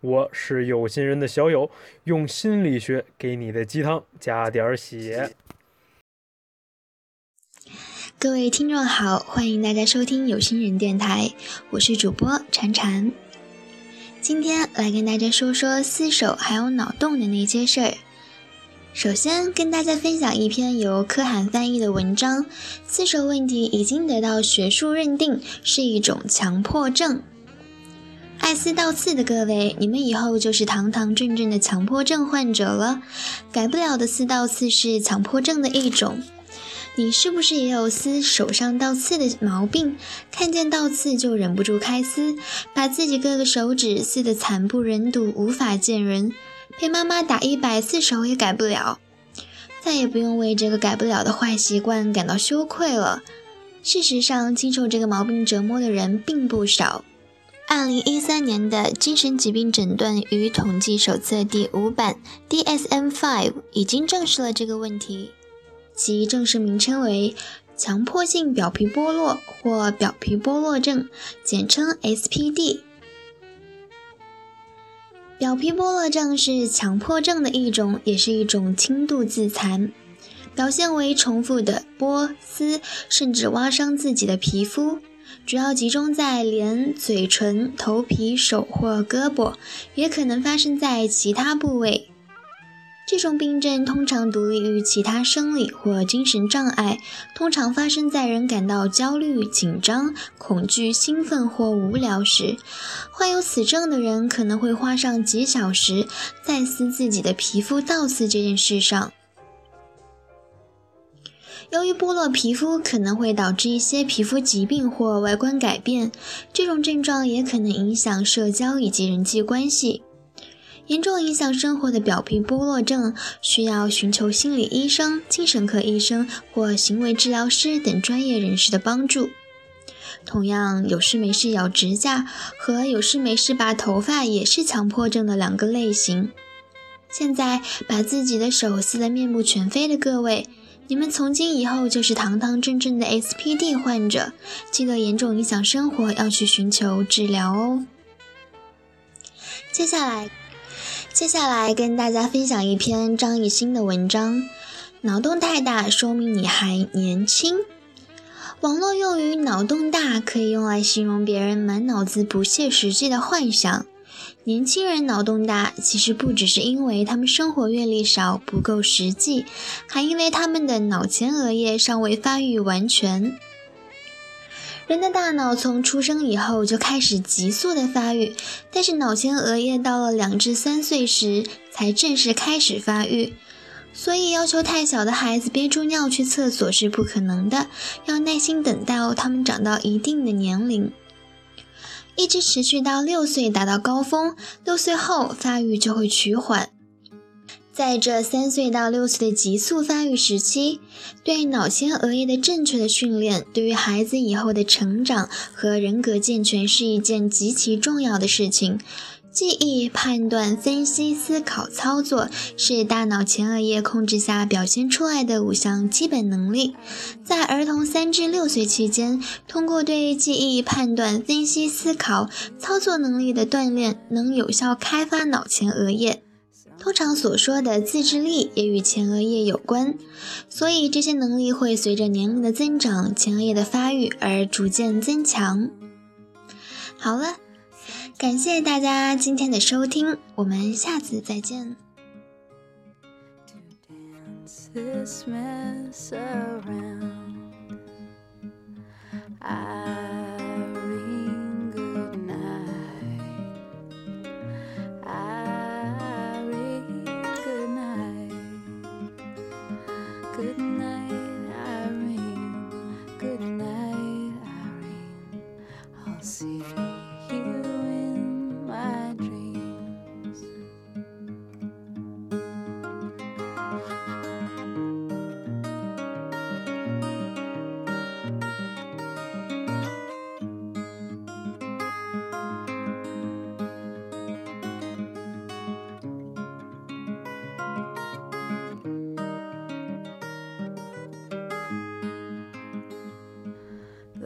我是有心人的小友，用心理学给你的鸡汤加点血。各位听众好，欢迎大家收听有心人电台，我是主播婵婵。今天来跟大家说说厮守还有脑洞的那些事儿。首先跟大家分享一篇由柯涵翻译的文章，厮守问题已经得到学术认定是一种强迫症。爱撕倒刺的各位，你们以后就是堂堂正正的强迫症患者了。改不了的撕倒刺是强迫症的一种。你是不是也有撕手上倒刺的毛病？看见倒刺就忍不住开撕，把自己各个手指撕得惨不忍睹，无法见人。被妈妈打一百次手也改不了，再也不用为这个改不了的坏习惯感到羞愧了。事实上，经受这个毛病折磨的人并不少。二零一三年的《精神疾病诊断与统计手册》第五版 （DSM-5） 已经证实了这个问题，其正式名称为强迫性表皮剥落或表皮剥落症，简称 SPD。表皮剥落症是强迫症的一种，也是一种轻度自残，表现为重复的剥、撕，甚至挖伤自己的皮肤。主要集中在脸、嘴唇、头皮、手或胳膊，也可能发生在其他部位。这种病症通常独立于其他生理或精神障碍，通常发生在人感到焦虑、紧张、恐惧、兴奋或无聊时。患有此症的人可能会花上几小时在撕自己的皮肤倒刺这件事上。由于剥落皮肤可能会导致一些皮肤疾病或外观改变，这种症状也可能影响社交以及人际关系。严重影响生活的表皮剥落症需要寻求心理医生、精神科医生或行为治疗师等专业人士的帮助。同样，有事没事咬指甲和有事没事拔头发也是强迫症的两个类型。现在把自己的手撕得面目全非的各位。你们从今以后就是堂堂正正的 SPD 患者，记得严重影响生活要去寻求治疗哦。接下来，接下来跟大家分享一篇张艺兴的文章：脑洞太大，说明你还年轻。网络用语“脑洞大”可以用来形容别人满脑子不切实际的幻想。年轻人脑洞大，其实不只是因为他们生活阅历少、不够实际，还因为他们的脑前额叶尚未发育完全。人的大脑从出生以后就开始急速的发育，但是脑前额叶到了两至三岁时才正式开始发育，所以要求太小的孩子憋住尿去厕所是不可能的，要耐心等到他们长到一定的年龄。一直持续到六岁达到高峰，六岁后发育就会趋缓。在这三岁到六岁的急速发育时期，对脑前额叶的正确的训练，对于孩子以后的成长和人格健全是一件极其重要的事情。记忆、判断、分析、思考、操作是大脑前额叶控制下表现出来的五项基本能力。在儿童三至六岁期间，通过对记忆、判断、分析、思考、操作能力的锻炼，能有效开发脑前额叶。通常所说的自制力也与前额叶有关，所以这些能力会随着年龄的增长、前额叶的发育而逐渐增强。好了。感谢大家今天的收听我们下次再见 to dance this mess around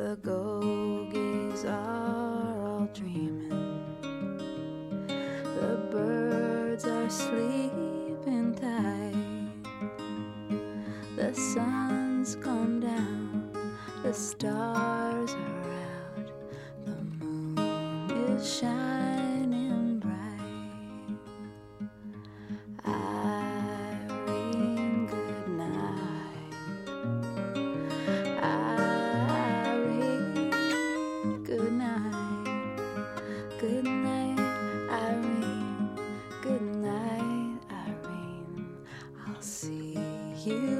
The gogies are all dreaming. The birds are sleeping tight. The sun's gone down. The stars are out. The moon is shining. You